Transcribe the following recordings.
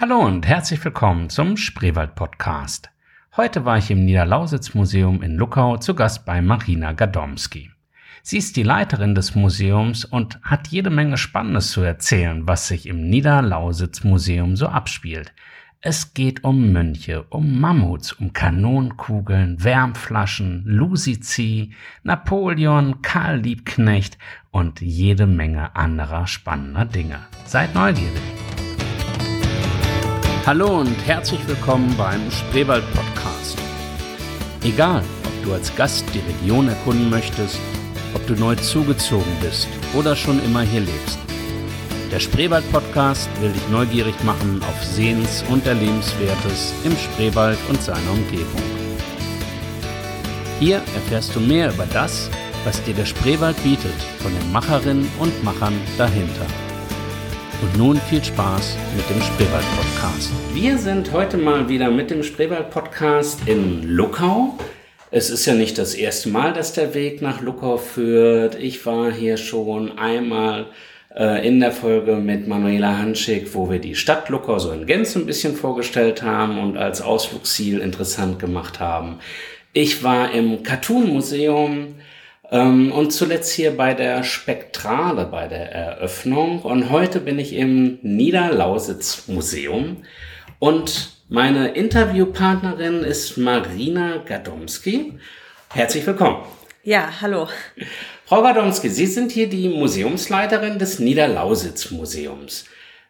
Hallo und herzlich willkommen zum Spreewald Podcast. Heute war ich im Niederlausitz Museum in Luckau zu Gast bei Marina Gadomski. Sie ist die Leiterin des Museums und hat jede Menge Spannendes zu erzählen, was sich im Niederlausitz Museum so abspielt. Es geht um Mönche, um Mammuts, um Kanonenkugeln, Wärmflaschen, Lusizi, Napoleon, Karl Liebknecht und jede Menge anderer spannender Dinge. Seid neugierig! Hallo und herzlich willkommen beim Spreewald Podcast. Egal, ob du als Gast die Region erkunden möchtest, ob du neu zugezogen bist oder schon immer hier lebst. Der Spreewald Podcast will dich neugierig machen auf Sehens- und Erlebenswertes im Spreewald und seiner Umgebung. Hier erfährst du mehr über das, was dir der Spreewald bietet, von den Macherinnen und Machern dahinter. Und nun viel Spaß mit dem Spreewald Podcast. Wir sind heute mal wieder mit dem Spreewald Podcast in Luckau. Es ist ja nicht das erste Mal, dass der Weg nach Luckau führt. Ich war hier schon einmal äh, in der Folge mit Manuela Hanschig, wo wir die Stadt Luckau so in Gänze ein bisschen vorgestellt haben und als Ausflugsziel interessant gemacht haben. Ich war im Cartoon Museum und zuletzt hier bei der Spektrale bei der Eröffnung. Und heute bin ich im Niederlausitz Museum. Und meine Interviewpartnerin ist Marina Gadomski. Herzlich willkommen. Ja, hallo. Frau Gadomski, Sie sind hier die Museumsleiterin des Niederlausitz Museums.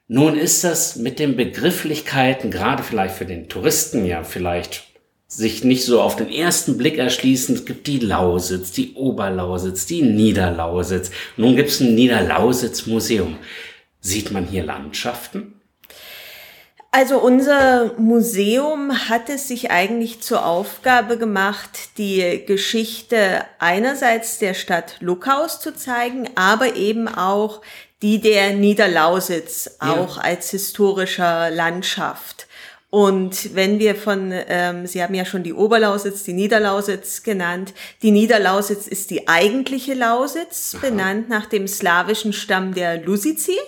Nun ist das mit den Begrifflichkeiten, gerade vielleicht für den Touristen ja vielleicht sich nicht so auf den ersten Blick erschließen. Es gibt die Lausitz, die Oberlausitz, die Niederlausitz. Nun gibt es ein Niederlausitz-Museum. Sieht man hier Landschaften? Also unser Museum hat es sich eigentlich zur Aufgabe gemacht, die Geschichte einerseits der Stadt Luckhaus zu zeigen, aber eben auch die der Niederlausitz, auch ja. als historischer Landschaft. Und wenn wir von, ähm, Sie haben ja schon die Oberlausitz, die Niederlausitz genannt. Die Niederlausitz ist die eigentliche Lausitz, Aha. benannt nach dem slawischen Stamm der Lusici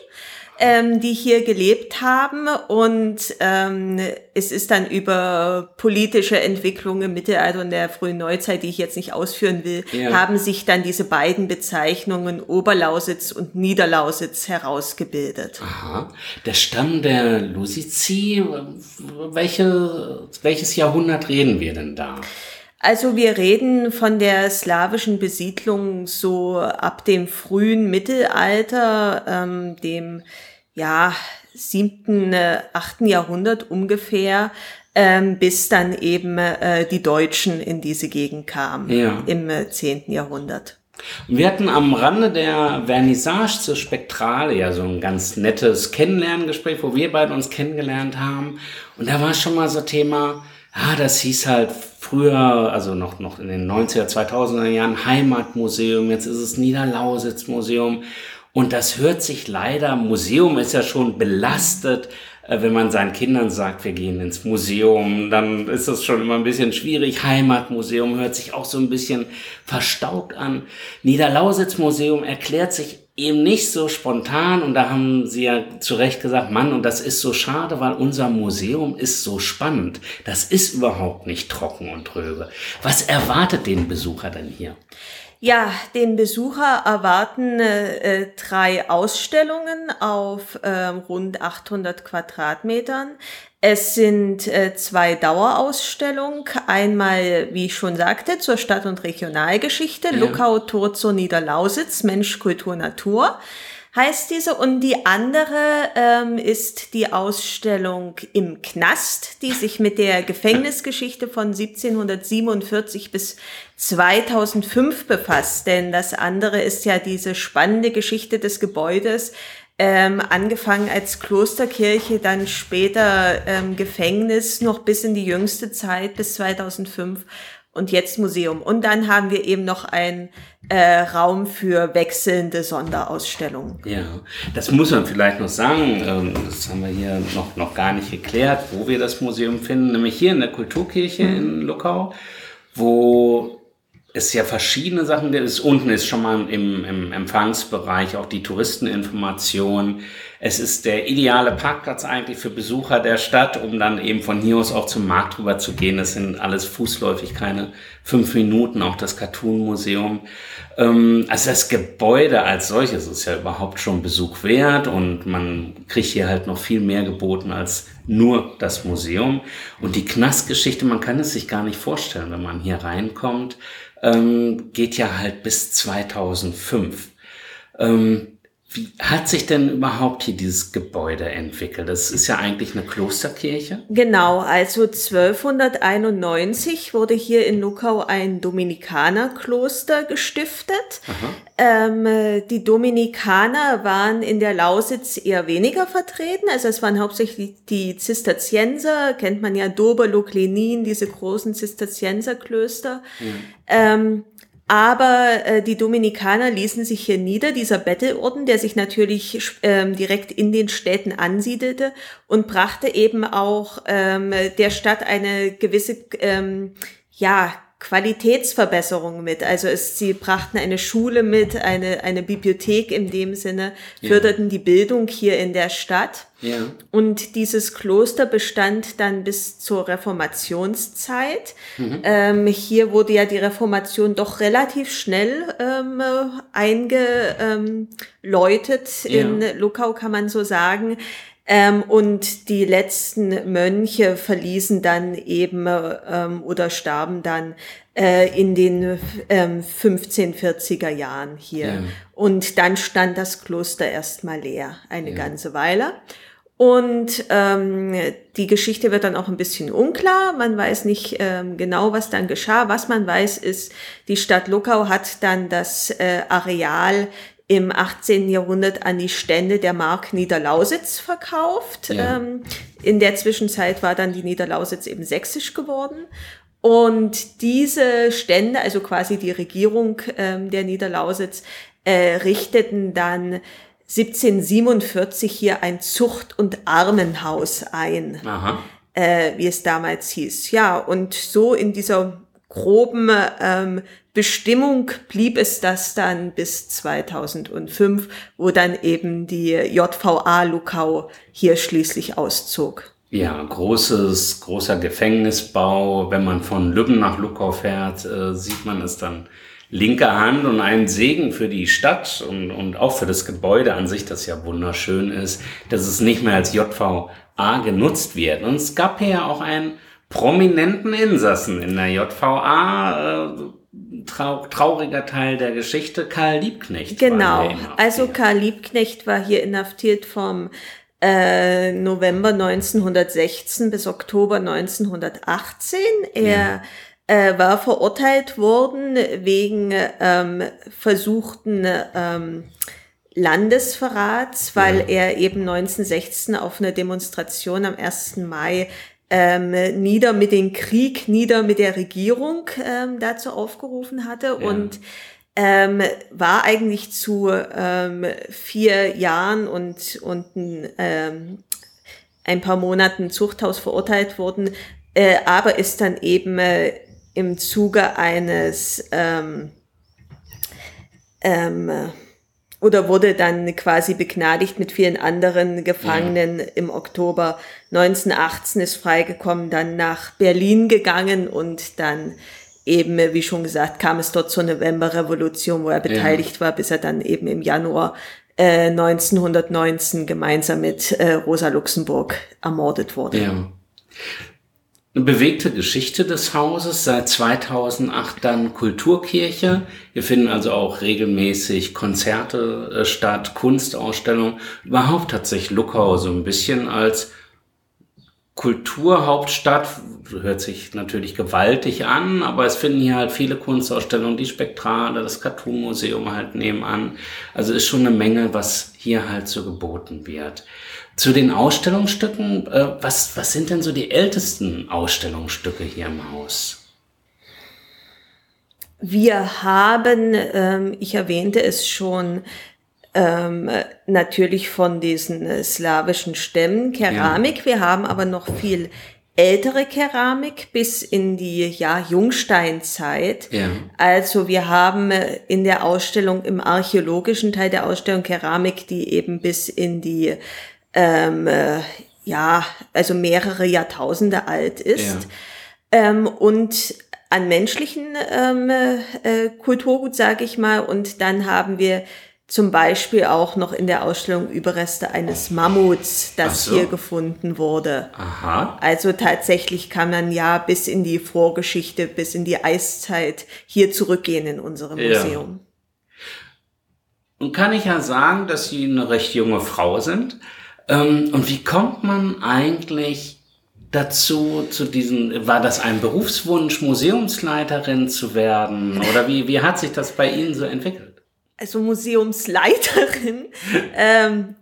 ähm, die hier gelebt haben. Und ähm, es ist dann über politische Entwicklungen im Mittelalter und der frühen Neuzeit, die ich jetzt nicht ausführen will, ja. haben sich dann diese beiden Bezeichnungen Oberlausitz und Niederlausitz herausgebildet. Aha. Der Stamm der Lusici, welche, welches Jahrhundert reden wir denn da? Also wir reden von der slawischen Besiedlung so ab dem frühen Mittelalter, ähm, dem ja, siebten, äh, achten Jahrhundert ungefähr, ähm, bis dann eben äh, die Deutschen in diese Gegend kamen ja. im äh, zehnten Jahrhundert. Wir hatten am Rande der Vernissage zur Spektrale ja so ein ganz nettes Kennenlerngespräch, wo wir beide uns kennengelernt haben. Und da war schon mal so Thema, ja, das hieß halt früher, also noch, noch in den 90er, 2000er Jahren Heimatmuseum, jetzt ist es Niederlausitz-Museum. Und das hört sich leider, Museum ist ja schon belastet, äh, wenn man seinen Kindern sagt, wir gehen ins Museum, dann ist das schon immer ein bisschen schwierig. Heimatmuseum hört sich auch so ein bisschen verstaubt an. Niederlausitz Museum erklärt sich eben nicht so spontan und da haben sie ja zu Recht gesagt, Mann, und das ist so schade, weil unser Museum ist so spannend. Das ist überhaupt nicht trocken und tröge. Was erwartet den Besucher denn hier? Ja, den Besucher erwarten äh, drei Ausstellungen auf äh, rund 800 Quadratmetern. Es sind äh, zwei Dauerausstellungen. Einmal, wie ich schon sagte, zur Stadt- und Regionalgeschichte, ja. Luckau, Turzo, Niederlausitz, Mensch, Kultur, Natur heißt diese. Und die andere ähm, ist die Ausstellung im Knast, die sich mit der Gefängnisgeschichte von 1747 bis 2005 befasst. Denn das andere ist ja diese spannende Geschichte des Gebäudes, ähm, angefangen als Klosterkirche, dann später ähm, Gefängnis, noch bis in die jüngste Zeit, bis 2005 und jetzt Museum. Und dann haben wir eben noch einen äh, Raum für wechselnde Sonderausstellungen. Ja, das muss man vielleicht noch sagen. Ähm, das haben wir hier noch, noch gar nicht geklärt, wo wir das Museum finden. Nämlich hier in der Kulturkirche mhm. in Luckau, wo es ja verschiedene Sachen gibt. Unten ist schon mal im, im Empfangsbereich auch die Touristeninformation. Es ist der ideale Parkplatz eigentlich für Besucher der Stadt, um dann eben von hier aus auch zum Markt rüber zu gehen. Das sind alles fußläufig, keine fünf Minuten, auch das Cartoon-Museum. Ähm, also das Gebäude als solches ist ja überhaupt schon Besuch wert und man kriegt hier halt noch viel mehr geboten als nur das Museum. Und die Knastgeschichte, man kann es sich gar nicht vorstellen, wenn man hier reinkommt ähm, geht ja halt bis 2005. Ähm, wie hat sich denn überhaupt hier dieses Gebäude entwickelt? Das ist ja eigentlich eine Klosterkirche. Genau, also 1291 wurde hier in Luckau ein Dominikanerkloster gestiftet. Ähm, die Dominikaner waren in der Lausitz eher weniger vertreten. Also es waren hauptsächlich die Zisterzienser, kennt man ja Doberlo, Klenin, diese großen Zisterzienserklöster. Mhm. Ähm, aber äh, die Dominikaner ließen sich hier nieder, dieser Bettelorden, der sich natürlich ähm, direkt in den Städten ansiedelte und brachte eben auch ähm, der Stadt eine gewisse ähm, ja, Qualitätsverbesserung mit. Also es, sie brachten eine Schule mit, eine, eine Bibliothek in dem Sinne, förderten ja. die Bildung hier in der Stadt. Ja. Und dieses Kloster bestand dann bis zur Reformationszeit. Mhm. Ähm, hier wurde ja die Reformation doch relativ schnell ähm, eingeläutet. Ja. In Luckau kann man so sagen. Ähm, und die letzten Mönche verließen dann eben ähm, oder starben dann äh, in den ähm, 1540er Jahren hier. Ja. Und dann stand das Kloster erstmal leer, eine ja. ganze Weile. Und ähm, die Geschichte wird dann auch ein bisschen unklar. Man weiß nicht ähm, genau, was dann geschah. Was man weiß, ist, die Stadt Luckau hat dann das äh, Areal im 18. Jahrhundert an die Stände der Mark Niederlausitz verkauft. Ja. Ähm, in der Zwischenzeit war dann die Niederlausitz eben sächsisch geworden. Und diese Stände, also quasi die Regierung ähm, der Niederlausitz, äh, richteten dann 1747 hier ein Zucht- und Armenhaus ein, äh, wie es damals hieß. Ja, und so in dieser groben ähm, Bestimmung blieb es das dann bis 2005, wo dann eben die JVA Lukau hier schließlich auszog. Ja, großes, großer Gefängnisbau. Wenn man von Lübben nach Lukau fährt, äh, sieht man es dann linker Hand und ein Segen für die Stadt und, und auch für das Gebäude an sich, das ja wunderschön ist, dass es nicht mehr als JVA genutzt wird. Und es gab hier ja auch einen prominenten Insassen in der JVA. Äh, trau trauriger Teil der Geschichte, Karl Liebknecht. Genau, also Karl Liebknecht war hier inhaftiert vom äh, November 1916 bis Oktober 1918. Er ja. äh, war verurteilt worden wegen ähm, versuchten ähm, Landesverrats, weil ja. er eben 1916 auf einer Demonstration am 1. Mai ähm, nieder mit dem Krieg, nieder mit der Regierung ähm, dazu aufgerufen hatte ja. und ähm, war eigentlich zu ähm, vier Jahren und, und ähm, ein paar Monaten Zuchthaus verurteilt worden, äh, aber ist dann eben äh, im Zuge eines ähm, ähm, oder wurde dann quasi begnadigt mit vielen anderen Gefangenen ja. im Oktober 1918 ist freigekommen, dann nach Berlin gegangen und dann eben, wie schon gesagt, kam es dort zur Novemberrevolution, wo er beteiligt ja. war, bis er dann eben im Januar äh, 1919 gemeinsam mit äh, Rosa Luxemburg ermordet wurde. Ja. Eine bewegte Geschichte des Hauses, seit 2008 dann Kulturkirche. Wir finden also auch regelmäßig Konzerte äh, statt, Kunstausstellungen. Überhaupt hat sich Luckau so ein bisschen als Kulturhauptstadt, hört sich natürlich gewaltig an, aber es finden hier halt viele Kunstausstellungen, die Spektrale, das Cartoon-Museum halt nebenan. Also ist schon eine Menge, was hier halt so geboten wird. Zu den Ausstellungsstücken, äh, was, was sind denn so die ältesten Ausstellungsstücke hier im Haus? Wir haben, ähm, ich erwähnte es schon, ähm, natürlich von diesen äh, slawischen Stämmen, Keramik. Ja. Wir haben aber noch viel ältere Keramik bis in die ja, Jungsteinzeit. Ja. Also wir haben äh, in der Ausstellung, im archäologischen Teil der Ausstellung Keramik, die eben bis in die ähm, äh, ja, also mehrere Jahrtausende alt ist. Ja. Ähm, und an menschlichen ähm, äh, Kulturgut, sage ich mal. Und dann haben wir zum Beispiel auch noch in der Ausstellung Überreste eines Mammuts, das so. hier gefunden wurde. Aha. Also tatsächlich kann man ja bis in die Vorgeschichte, bis in die Eiszeit hier zurückgehen in unserem Ja. Museum. Und kann ich ja sagen, dass Sie eine recht junge Frau sind. Ähm, und wie kommt man eigentlich dazu, zu diesen, war das ein Berufswunsch, Museumsleiterin zu werden? Oder wie, wie hat sich das bei Ihnen so entwickelt? Also Museumsleiterin. ähm,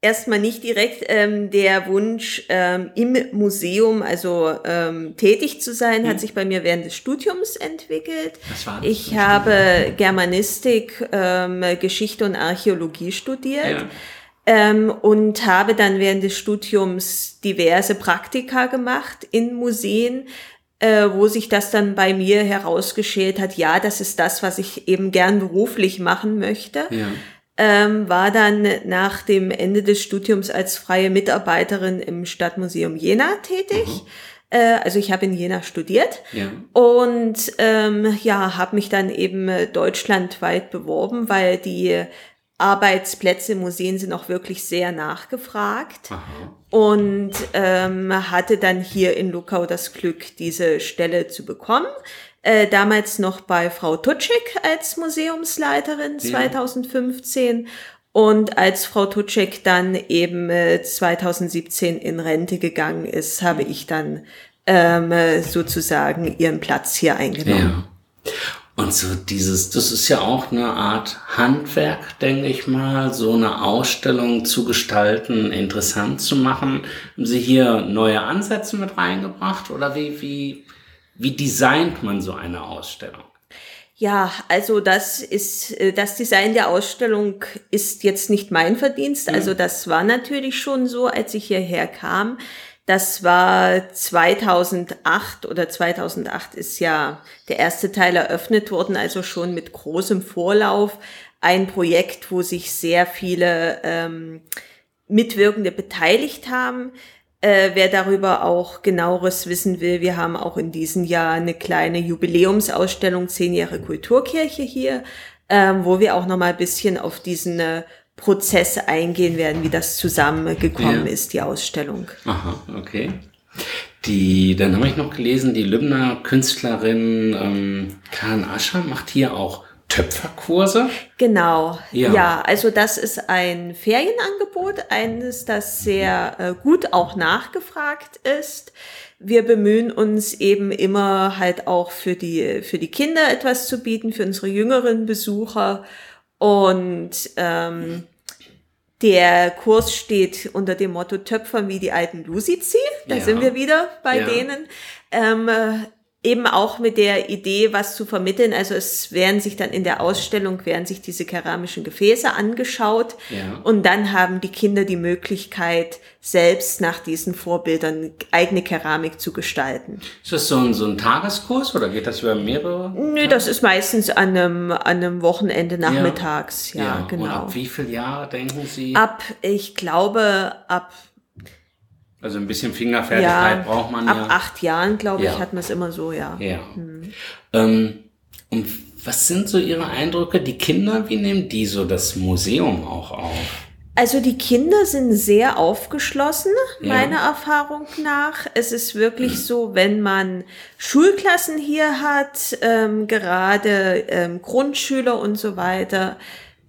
erstmal nicht direkt ähm, der Wunsch, ähm, im Museum also ähm, tätig zu sein, hat sich bei mir während des Studiums entwickelt. Was war das Ich ein habe Germanistik, ähm, Geschichte und Archäologie studiert. Ja. Ähm, und habe dann während des Studiums diverse Praktika gemacht in Museen, äh, wo sich das dann bei mir herausgeschält hat, ja, das ist das, was ich eben gern beruflich machen möchte. Ja. Ähm, war dann nach dem Ende des Studiums als freie Mitarbeiterin im Stadtmuseum Jena tätig. Äh, also ich habe in Jena studiert. Ja. Und ähm, ja, habe mich dann eben äh, deutschlandweit beworben, weil die Arbeitsplätze in Museen sind auch wirklich sehr nachgefragt. Aha. Und ähm, hatte dann hier in Luckau das Glück, diese Stelle zu bekommen. Äh, damals noch bei Frau Tutschik als Museumsleiterin 2015. Und als Frau Tutschik dann eben äh, 2017 in Rente gegangen ist, habe ich dann ähm, äh, sozusagen ihren Platz hier eingenommen. Ja. Und so dieses, das ist ja auch eine Art Handwerk, denke ich mal, so eine Ausstellung zu gestalten, interessant zu machen. Haben Sie hier neue Ansätze mit reingebracht oder wie, wie, wie designt man so eine Ausstellung? Ja, also das ist äh, das Design der Ausstellung ist jetzt nicht mein Verdienst. Also das war natürlich schon so, als ich hierher kam. Das war 2008 oder 2008 ist ja der erste Teil eröffnet worden, also schon mit großem Vorlauf. Ein Projekt, wo sich sehr viele ähm, Mitwirkende beteiligt haben. Äh, wer darüber auch genaueres wissen will, wir haben auch in diesem Jahr eine kleine Jubiläumsausstellung, zehn Jahre Kulturkirche hier, ähm, wo wir auch nochmal ein bisschen auf diesen äh, Prozess eingehen werden, wie das zusammengekommen Ja. ist, die Ausstellung. Aha, okay. Die, dann habe ich noch gelesen, die Lübner Künstlerin ähm, Karen Ascher macht hier auch Töpferkurse. Genau. Ja. Ja. also das ist ein Ferienangebot, eines, das sehr äh, gut auch nachgefragt ist. Wir bemühen uns eben immer halt auch für die, für die Kinder etwas zu bieten, für unsere jüngeren Besucher. Und ähm, der Kurs steht unter dem Motto Töpfern wie die alten Lusizi. Da Ja. sind wir wieder bei Ja. denen. Ähm, äh, eben auch mit der Idee, was zu vermitteln. Also es werden sich dann in der Ausstellung, werden sich diese keramischen Gefäße angeschaut. Ja. Und dann haben die Kinder die Möglichkeit, selbst nach diesen Vorbildern eigene Keramik zu gestalten. Ist das so ein, so ein Tageskurs oder geht das über mehrere? Nö, das ist meistens an einem, an einem Wochenende nachmittags. Ja, Und genau. ab wie viel Jahre denken Sie? Ab, ich glaube, ab, Also ein bisschen Fingerfertigkeit ja, braucht man ab ja. acht Jahren, glaube ich, Ja. hat man es immer so, ja. Ja. Ähm, und was sind so Ihre Eindrücke? Die Kinder, wie nehmen die so das Museum auch auf? Also die Kinder sind sehr aufgeschlossen, Ja. meiner Erfahrung nach. Es ist wirklich so, wenn man Schulklassen hier hat, ähm, gerade ähm, Grundschüler und so weiter,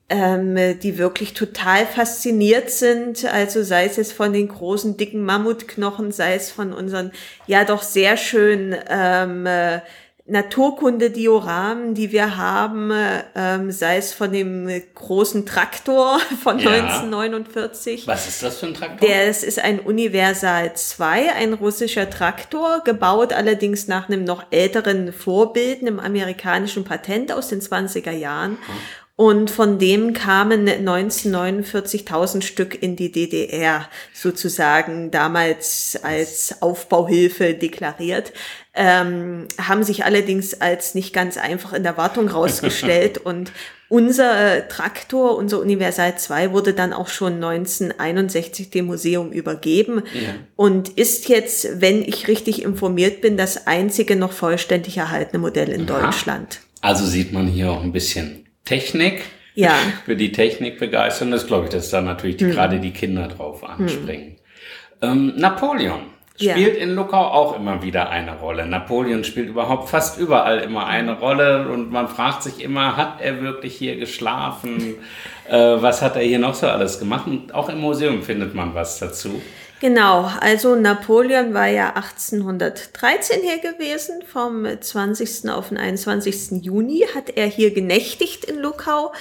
ähm, die wirklich total fasziniert sind. Also sei es jetzt von den großen, dicken Mammutknochen, sei es von unseren ja doch sehr schönen ähm, äh, Naturkunde-Dioramen, die wir haben, ähm, sei es von dem großen Traktor von Ja. 1949. Was ist das für ein Traktor? Der, es ist ein Universal 2, ein russischer Traktor, gebaut allerdings nach einem noch älteren Vorbild, einem amerikanischen Patent aus den 20er Jahren. Und von dem kamen 1949.000 Stück in die DDR sozusagen damals als Aufbauhilfe deklariert, ähm, haben sich allerdings als nicht ganz einfach in der Wartung rausgestellt und unser Traktor, unser Universal 2 wurde dann auch schon 1961 dem Museum übergeben ja. und ist jetzt, wenn ich richtig informiert bin, das einzige noch vollständig erhaltene Modell in Aha. Deutschland. Also sieht man hier auch ein bisschen Technik. Ja. Für die Technik begeistern. Das glaube ich, dass da natürlich die, hm. gerade die Kinder drauf anspringen. Hm. Ähm, Napoleon spielt ja. in Luckau auch immer wieder eine Rolle. Napoleon spielt überhaupt fast überall immer eine Rolle und man fragt sich immer, hat er wirklich hier geschlafen? äh, was hat er hier noch so alles gemacht? Und auch im Museum findet man was dazu. Genau, also Napoleon war ja 1813 hier gewesen, vom 20. auf den 21. Juni hat er hier genächtigt in Luckau.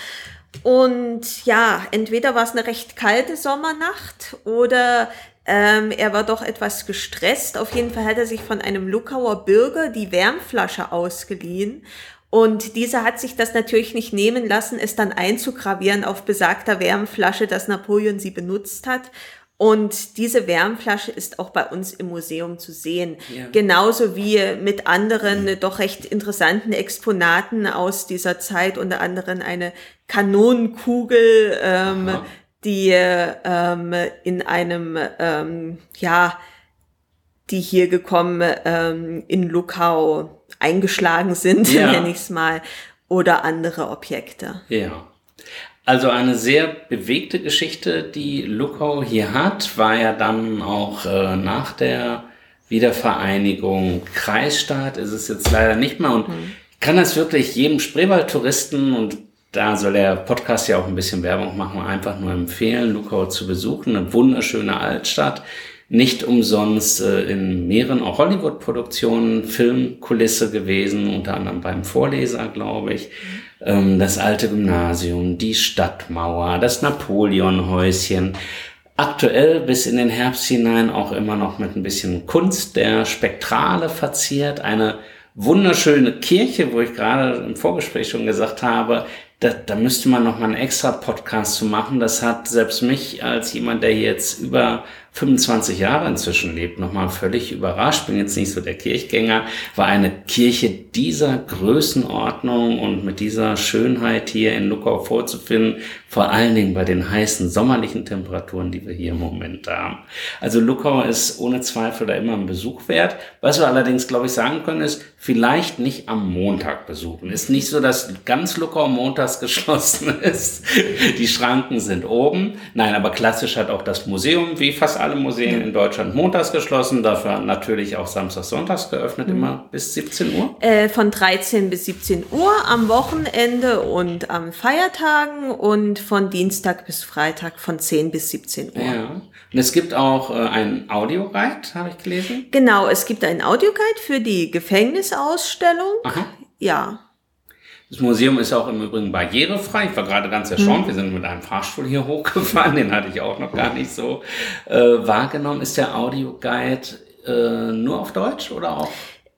Und ja, entweder war es eine recht kalte Sommernacht oder ähm, er war doch etwas gestresst. Auf jeden Fall hat er sich von einem Luckauer Bürger die Wärmflasche ausgeliehen. Und dieser hat sich das natürlich nicht nehmen lassen, es dann einzugravieren auf besagter Wärmflasche, dass Napoleon sie benutzt hat. Und diese Wärmflasche ist auch bei uns im Museum zu sehen. Ja. Genauso wie mit anderen mhm. doch recht interessanten Exponaten aus dieser Zeit, unter anderem eine Kanonenkugel, ähm, die ähm, in einem, ähm, ja, die hier gekommen ähm, in Lukau eingeschlagen sind, ja. nenne ich es mal, oder andere Objekte. Ja. Also eine sehr bewegte Geschichte, die Luckau hier hat, war ja dann auch äh, nach der Wiedervereinigung Kreisstaat, ist es jetzt leider nicht mehr. Und mhm. ich kann das wirklich jedem Spreewald-Touristen, und da soll der Podcast ja auch ein bisschen Werbung machen, einfach nur empfehlen, Luckau zu besuchen. Eine wunderschöne Altstadt. Nicht umsonst äh, in mehreren auch Hollywood-Produktionen Filmkulisse gewesen, unter anderem beim Vorleser, glaube ich. Mhm ähm, das alte Gymnasium, die Stadtmauer, das Napoleonhäuschen. Aktuell bis in den Herbst hinein auch immer noch mit ein bisschen Kunst der Spektrale verziert. Eine wunderschöne Kirche, wo ich gerade im Vorgespräch schon gesagt habe, da, da müsste man noch mal einen extra Podcast zu machen. Das hat selbst mich als jemand, der jetzt über 25 Jahre inzwischen lebt, nochmal völlig überrascht, bin jetzt nicht so der Kirchgänger, war eine Kirche dieser Größenordnung und mit dieser Schönheit hier in Luckau vorzufinden, vor allen Dingen bei den heißen sommerlichen Temperaturen, die wir hier im Moment haben. Also Luckau ist ohne Zweifel da immer ein Besuch wert. Was wir allerdings, glaube ich, sagen können, ist, vielleicht nicht am Montag besuchen. Ist nicht so, dass ganz Luckau montags geschlossen ist. Die Schranken sind oben. Nein, aber klassisch hat auch das Museum, wie fast alle Museen in Deutschland montags geschlossen, dafür natürlich auch samstags, sonntags geöffnet, mhm. immer bis 17 Uhr? Äh, von 13 bis 17 Uhr am Wochenende und am Feiertagen und von Dienstag bis Freitag von 10 bis 17 Uhr. Ja. Und es gibt auch äh, einen Audioguide, habe ich gelesen. Genau, es gibt einen Audioguide für die Gefängnisausstellung. Aha. Ja. Das Museum ist auch im Übrigen barrierefrei. Ich war gerade ganz erstaunt. Mhm. Wir sind mit einem Fahrstuhl hier hochgefahren. Den hatte ich auch noch gar nicht so äh, wahrgenommen. Ist der Audioguide äh, nur auf Deutsch oder auch?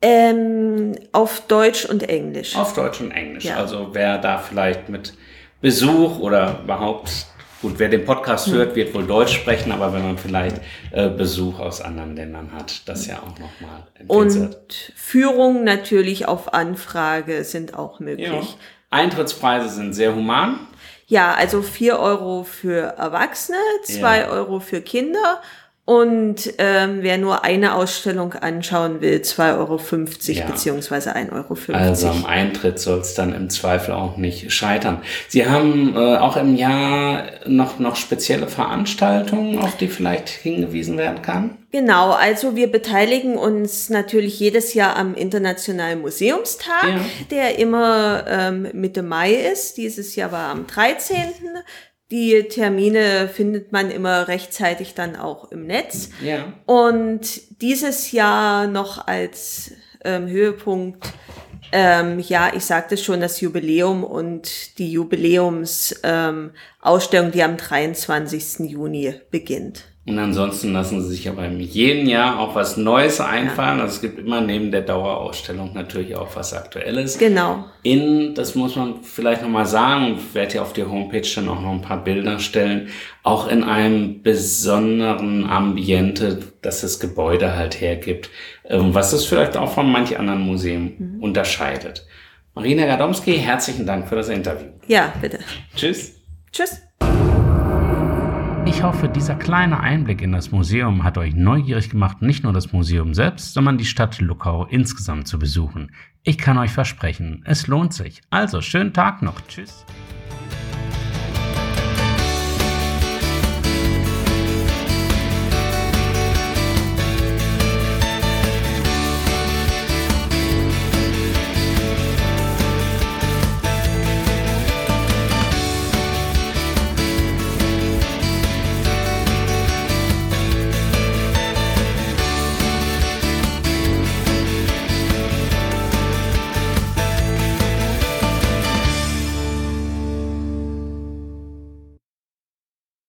Ähm, auf Deutsch und Englisch. Auf Deutsch und Englisch. Ja. Also wer da vielleicht mit Besuch oder überhaupt Gut, wer den Podcast hört, wird wohl Deutsch sprechen, aber wenn man vielleicht äh, Besuch aus anderen Ländern hat, das ja auch nochmal Und Führungen natürlich auf Anfrage sind auch möglich. Ja. Eintrittspreise sind sehr human. Ja, also vier Euro für Erwachsene, zwei ja. Euro für Kinder und ähm, wer nur eine Ausstellung anschauen will, 2,50 Euro ja. beziehungsweise 1,50 Euro. Also am Eintritt soll es dann im Zweifel auch nicht scheitern. Sie haben äh, auch im Jahr noch, noch spezielle Veranstaltungen, auf die vielleicht hingewiesen werden kann? Genau, also wir beteiligen uns natürlich jedes Jahr am Internationalen Museumstag, ja. der immer ähm, Mitte Mai ist. Dieses Jahr war am 13. Die Termine findet man immer rechtzeitig dann auch im Netz. Ja. Und dieses Jahr noch als ähm, Höhepunkt, ähm, ja, ich sagte schon, das Jubiläum und die Jubiläumsausstellung, ähm, die am 23. Juni beginnt. Und ansonsten lassen sie sich aber jeden Jahr auch was Neues einfallen. Ja. Also es gibt immer neben der Dauerausstellung natürlich auch was Aktuelles. Genau. In, das muss man vielleicht nochmal sagen, ich werde ja auf die Homepage dann auch noch ein paar Bilder stellen, auch in einem besonderen Ambiente, das das Gebäude halt hergibt, ähm, was es vielleicht auch von manch anderen Museen mhm. unterscheidet. Marina Gadomski, herzlichen Dank für das Interview. Ja, bitte. Tschüss. Tschüss. Ich hoffe, dieser kleine Einblick in das Museum hat euch neugierig gemacht, nicht nur das Museum selbst, sondern die Stadt Luckau insgesamt zu besuchen. Ich kann euch versprechen, es lohnt sich. Also, schönen Tag noch. Tschüss.